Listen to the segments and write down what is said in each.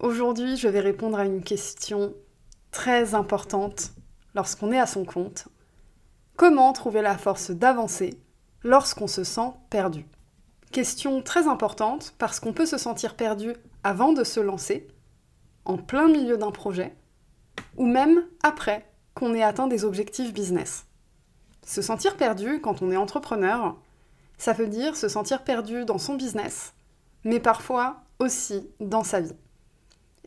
Aujourd'hui, je vais répondre à une question très importante lorsqu'on est à son compte. Comment trouver la force d'avancer lorsqu'on se sent perdu? Question très importante parce qu'on peut se sentir perdu avant de se lancer, en plein milieu d'un projet, ou même après qu'on ait atteint des objectifs business. Se sentir perdu quand on est entrepreneur, ça veut dire se sentir perdu dans son business, mais parfois aussi dans sa vie.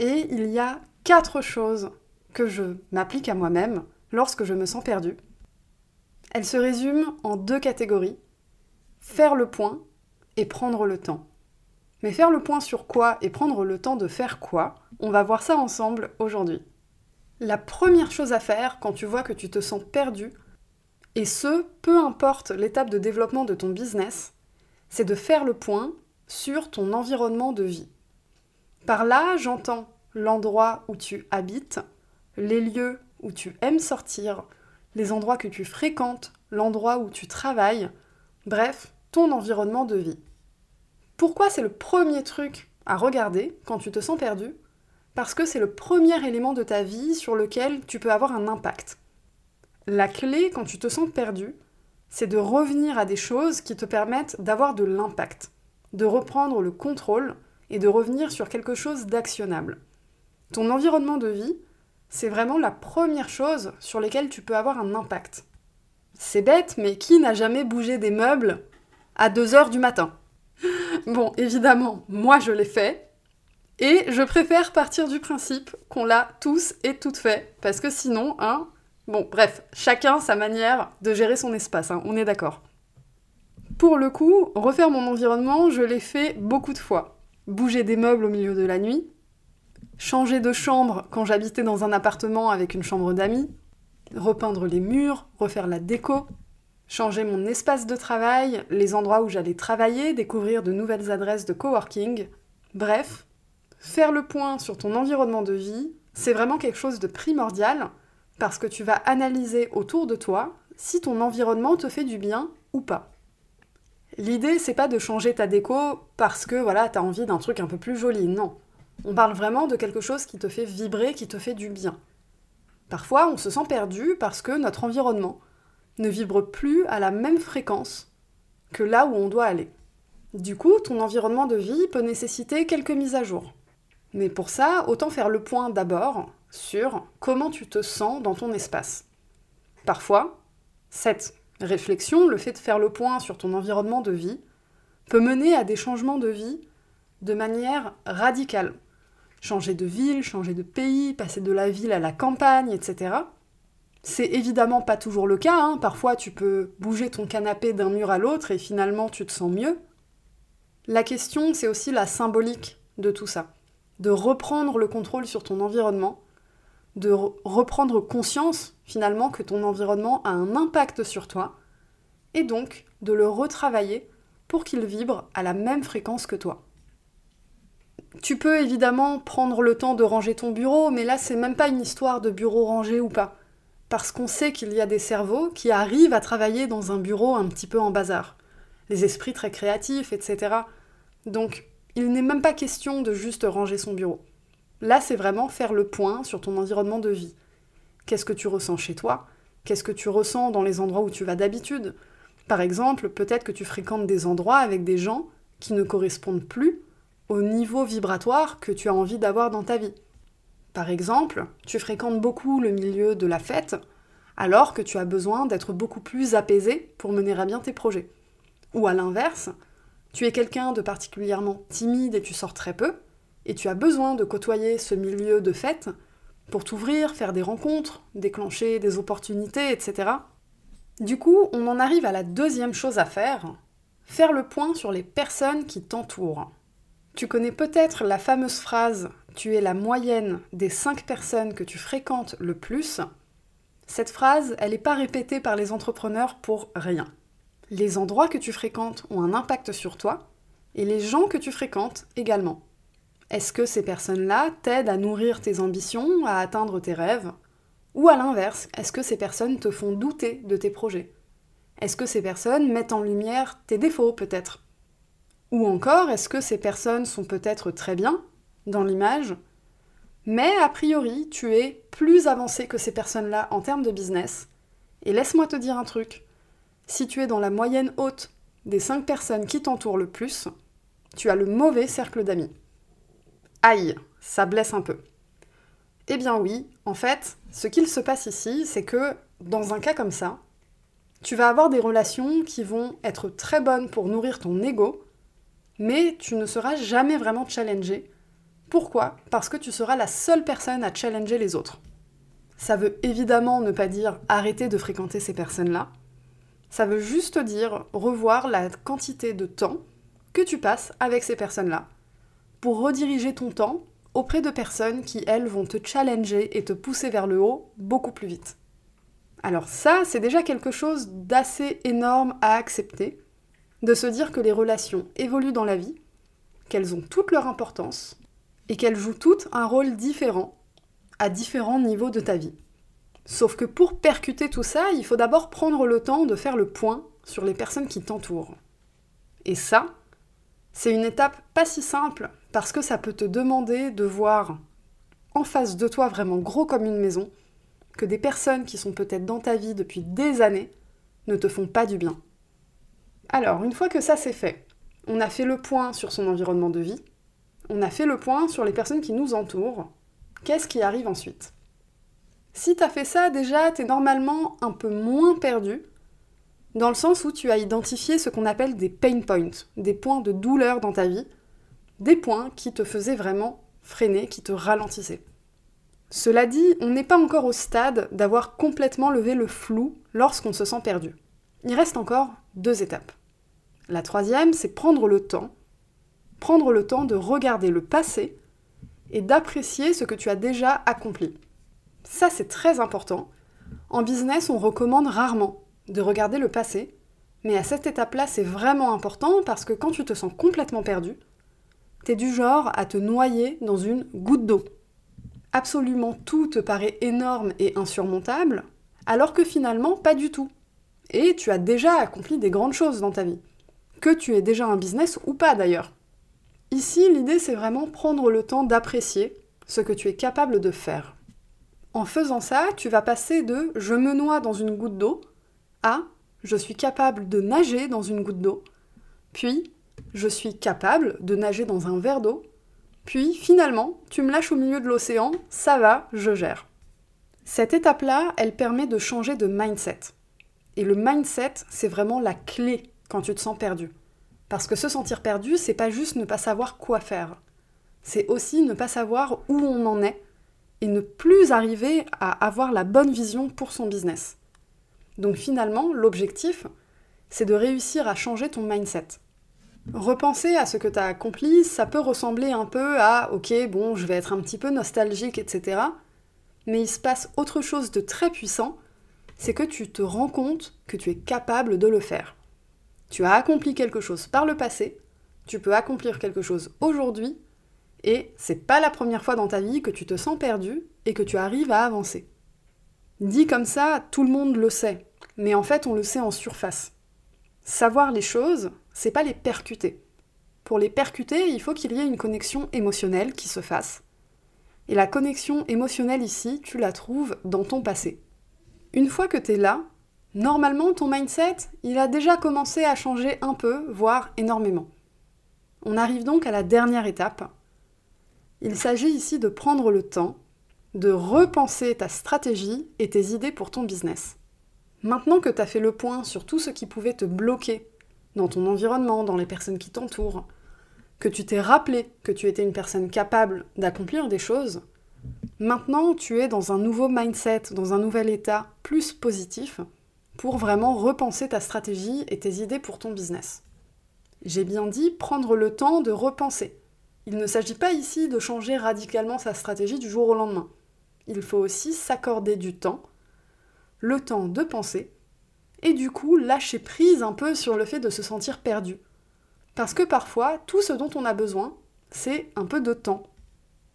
Et il y a quatre choses que je m'applique à moi-même lorsque je me sens perdu. Elles se résument en deux catégories. Faire le point et prendre le temps. Mais faire le point sur quoi et prendre le temps de faire quoi, on va voir ça ensemble aujourd'hui. La première chose à faire quand tu vois que tu te sens perdu, et ce, peu importe l'étape de développement de ton business, c'est de faire le point sur ton environnement de vie. Par là, j'entends l'endroit où tu habites, les lieux où tu aimes sortir, les endroits que tu fréquentes, l'endroit où tu travailles, bref, ton environnement de vie. Pourquoi c'est le premier truc à regarder quand tu te sens perdu? Parce que c'est le premier élément de ta vie sur lequel tu peux avoir un impact. La clé quand tu te sens perdu, c'est de revenir à des choses qui te permettent d'avoir de l'impact, de reprendre le contrôle et de revenir sur quelque chose d'actionnable. Ton environnement de vie, c'est vraiment la première chose sur laquelle tu peux avoir un impact. C'est bête, mais qui n'a jamais bougé des meubles à 2 heures du matin? Bon, évidemment, moi je l'ai fait. Et je préfère partir du principe qu'on l'a tous et toutes fait. Parce que sinon, hein. Bon, bref, chacun sa manière de gérer son espace, hein, on est d'accord. Pour le coup, refaire mon environnement, je l'ai fait beaucoup de fois. Bouger des meubles au milieu de la nuit, changer de chambre quand j'habitais dans un appartement avec une chambre d'amis, repeindre les murs, refaire la déco, changer mon espace de travail, les endroits où j'allais travailler, découvrir de nouvelles adresses de coworking. Bref, faire le point sur ton environnement de vie, c'est vraiment quelque chose de primordial parce que tu vas analyser autour de toi si ton environnement te fait du bien ou pas. L'idée, c'est pas de changer ta déco parce que voilà, t'as envie d'un truc un peu plus joli, non. On parle vraiment de quelque chose qui te fait vibrer, qui te fait du bien. Parfois, on se sent perdu parce que notre environnement, ne vibre plus à la même fréquence que là où on doit aller. Du coup, ton environnement de vie peut nécessiter quelques mises à jour. Mais pour ça, autant faire le point d'abord sur comment tu te sens dans ton espace. Parfois, cette réflexion, le fait de faire le point sur ton environnement de vie, peut mener à des changements de vie de manière radicale. Changer de ville, changer de pays, passer de la ville à la campagne, etc. C'est évidemment pas toujours le cas, hein. parfois tu peux bouger ton canapé d'un mur à l'autre et finalement tu te sens mieux. La question, c'est aussi la symbolique de tout ça, de reprendre le contrôle sur ton environnement, de reprendre conscience finalement que ton environnement a un impact sur toi, et donc de le retravailler pour qu'il vibre à la même fréquence que toi. Tu peux évidemment prendre le temps de ranger ton bureau, mais là c'est même pas une histoire de bureau rangé ou pas parce qu'on sait qu'il y a des cerveaux qui arrivent à travailler dans un bureau un petit peu en bazar. Les esprits très créatifs, etc. Donc, il n'est même pas question de juste ranger son bureau. Là, c'est vraiment faire le point sur ton environnement de vie. Qu'est-ce que tu ressens chez toi? Qu'est-ce que tu ressens dans les endroits où tu vas d'habitude? Par exemple, peut-être que tu fréquentes des endroits avec des gens qui ne correspondent plus au niveau vibratoire que tu as envie d'avoir dans ta vie. Par exemple, tu fréquentes beaucoup le milieu de la fête, alors que tu as besoin d'être beaucoup plus apaisé pour mener à bien tes projets. Ou à l'inverse, tu es quelqu'un de particulièrement timide et tu sors très peu, et tu as besoin de côtoyer ce milieu de fête pour t'ouvrir, faire des rencontres, déclencher des opportunités, etc. Du coup, on en arrive à la deuxième chose à faire, faire le point sur les personnes qui t'entourent. Tu connais peut-être la fameuse phrase Tu es la moyenne des 5 personnes que tu fréquentes le plus. Cette phrase, elle n'est pas répétée par les entrepreneurs pour rien. Les endroits que tu fréquentes ont un impact sur toi et les gens que tu fréquentes également. Est-ce que ces personnes-là t'aident à nourrir tes ambitions, à atteindre tes rêves? Ou à l'inverse, est-ce que ces personnes te font douter de tes projets? Est-ce que ces personnes mettent en lumière tes défauts peut-être? Ou encore, est-ce que ces personnes sont peut-être très bien dans l'image, mais a priori tu es plus avancé que ces personnes-là en termes de business. Et laisse-moi te dire un truc, si tu es dans la moyenne haute des 5 personnes qui t'entourent le plus, tu as le mauvais cercle d'amis. Aïe, ça blesse un peu. Eh bien oui, en fait, ce qu'il se passe ici, c'est que dans un cas comme ça, tu vas avoir des relations qui vont être très bonnes pour nourrir ton ego, mais tu ne seras jamais vraiment challengé. Pourquoi? Parce que tu seras la seule personne à challenger les autres. Ça veut évidemment ne pas dire arrêter de fréquenter ces personnes-là, ça veut juste dire revoir la quantité de temps que tu passes avec ces personnes-là pour rediriger ton temps auprès de personnes qui, elles, vont te challenger et te pousser vers le haut beaucoup plus vite. Alors ça, c'est déjà quelque chose d'assez énorme à accepter, de se dire que les relations évoluent dans la vie, qu'elles ont toute leur importance, et qu'elles jouent toutes un rôle différent à différents niveaux de ta vie. Sauf que pour percuter tout ça, il faut d'abord prendre le temps de faire le point sur les personnes qui t'entourent. Et ça, c'est une étape pas si simple parce que ça peut te demander de voir en face de toi vraiment gros comme une maison que des personnes qui sont peut-être dans ta vie depuis des années ne te font pas du bien. Alors, une fois que ça c'est fait, on a fait le point sur son environnement de vie, on a fait le point sur les personnes qui nous entourent, qu'est-ce qui arrive ensuite? Si tu as fait ça, déjà, tu es normalement un peu moins perdu, dans le sens où tu as identifié ce qu'on appelle des pain points, des points de douleur dans ta vie, des points qui te faisaient vraiment freiner, qui te ralentissaient. Cela dit, on n'est pas encore au stade d'avoir complètement levé le flou lorsqu'on se sent perdu. Il reste encore deux étapes. La troisième, c'est prendre le temps, prendre le temps de regarder le passé et d'apprécier ce que tu as déjà accompli. Ça, c'est très important. En business, on recommande rarement de regarder le passé, mais à cette étape-là, c'est vraiment important parce que quand tu te sens complètement perdu, t'es du genre à te noyer dans une goutte d'eau. Absolument tout te paraît énorme et insurmontable, alors que finalement, pas du tout. Et tu as déjà accompli des grandes choses dans ta vie. Que tu aies déjà un business ou pas d'ailleurs. Ici, l'idée, c'est vraiment prendre le temps d'apprécier ce que tu es capable de faire. En faisant ça, tu vas passer de je me noie dans une goutte d'eau à je suis capable de nager dans une goutte d'eau, puis je suis capable de nager dans un verre d'eau, puis finalement, tu me lâches au milieu de l'océan, ça va, je gère. Cette étape-là, elle permet de changer de mindset. Et le mindset, c'est vraiment la clé quand tu te sens perdu. Parce que se sentir perdu, c'est pas juste ne pas savoir quoi faire. C'est aussi ne pas savoir où on en est et ne plus arriver à avoir la bonne vision pour son business. Donc finalement, l'objectif, c'est de réussir à changer ton mindset. Repenser à ce que tu as accompli, ça peut ressembler un peu à ok, bon, je vais être un petit peu nostalgique, etc. Mais il se passe autre chose de très puissant, c'est que tu te rends compte que tu es capable de le faire. Tu as accompli quelque chose par le passé, tu peux accomplir quelque chose aujourd'hui et c'est pas la première fois dans ta vie que tu te sens perdu et que tu arrives à avancer. Dit comme ça, tout le monde le sait, mais en fait on le sait en surface. Savoir les choses, c'est pas les percuter. Pour les percuter, il faut qu'il y ait une connexion émotionnelle qui se fasse. Et la connexion émotionnelle ici, tu la trouves dans ton passé. Une fois que tu es là, normalement ton mindset, il a déjà commencé à changer un peu, voire énormément. On arrive donc à la dernière étape, il s'agit ici de prendre le temps de repenser ta stratégie et tes idées pour ton business. Maintenant que tu as fait le point sur tout ce qui pouvait te bloquer dans ton environnement, dans les personnes qui t'entourent, que tu t'es rappelé que tu étais une personne capable d'accomplir des choses, maintenant tu es dans un nouveau mindset, dans un nouvel état plus positif pour vraiment repenser ta stratégie et tes idées pour ton business. J'ai bien dit prendre le temps de repenser Il ne s'agit pas ici de changer radicalement sa stratégie du jour au lendemain. Il faut aussi s'accorder du temps, le temps de penser, et du coup lâcher prise un peu sur le fait de se sentir perdu. Parce que parfois, tout ce dont on a besoin, c'est un peu de temps.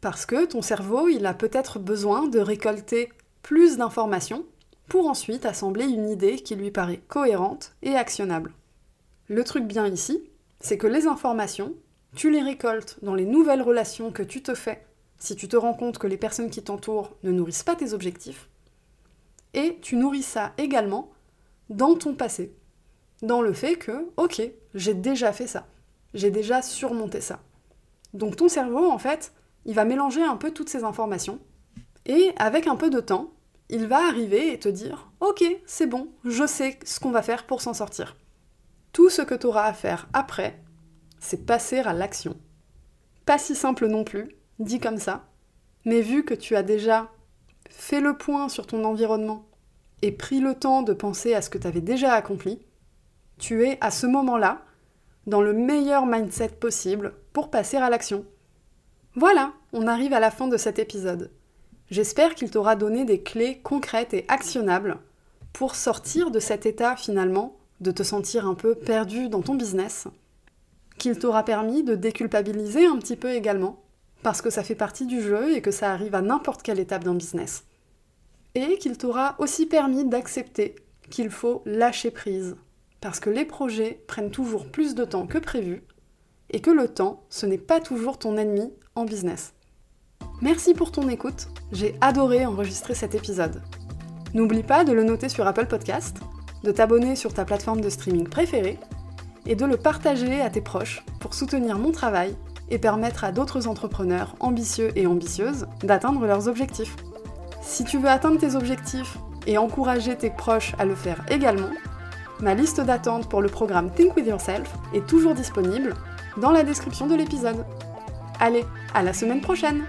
Parce que ton cerveau, il a peut-être besoin de récolter plus d'informations pour ensuite assembler une idée qui lui paraît cohérente et actionnable. Le truc bien ici, c'est que les informations, tu les récoltes dans les nouvelles relations que tu te fais si tu te rends compte que les personnes qui t'entourent ne nourrissent pas tes objectifs, et tu nourris ça également dans ton passé, dans le fait que, ok, j'ai déjà fait ça, j'ai déjà surmonté ça. Donc ton cerveau, en fait, il va mélanger un peu toutes ces informations, et avec un peu de temps, il va arriver et te dire, ok, c'est bon, je sais ce qu'on va faire pour s'en sortir. Tout ce que tu auras à faire après, c'est passer à l'action. Pas si simple non plus, dit comme ça, mais vu que tu as déjà fait le point sur ton environnement et pris le temps de penser à ce que tu avais déjà accompli, tu es à ce moment-là dans le meilleur mindset possible pour passer à l'action. Voilà, on arrive à la fin de cet épisode. J'espère qu'il t'aura donné des clés concrètes et actionnables pour sortir de cet état finalement de te sentir un peu perdu dans ton business, qu'il t'aura permis de déculpabiliser un petit peu également, parce que ça fait partie du jeu et que ça arrive à n'importe quelle étape d'un business. Qu'il t'aura aussi permis d'accepter qu'il faut lâcher prise, parce que les projets prennent toujours plus de temps que prévu, et que le temps, ce n'est pas toujours ton ennemi en business. Merci pour ton écoute, j'ai adoré enregistrer cet épisode. N'oublie pas de le noter sur Apple Podcast, de t'abonner sur ta plateforme de streaming préférée et de le partager à tes proches pour soutenir mon travail et permettre à d'autres entrepreneurs ambitieux et ambitieuses d'atteindre leurs objectifs. Si tu veux atteindre tes objectifs et encourager tes proches à le faire également, ma liste d'attente pour le programme Think With Yourself est toujours disponible dans la description de l'épisode. Allez, à la semaine prochaine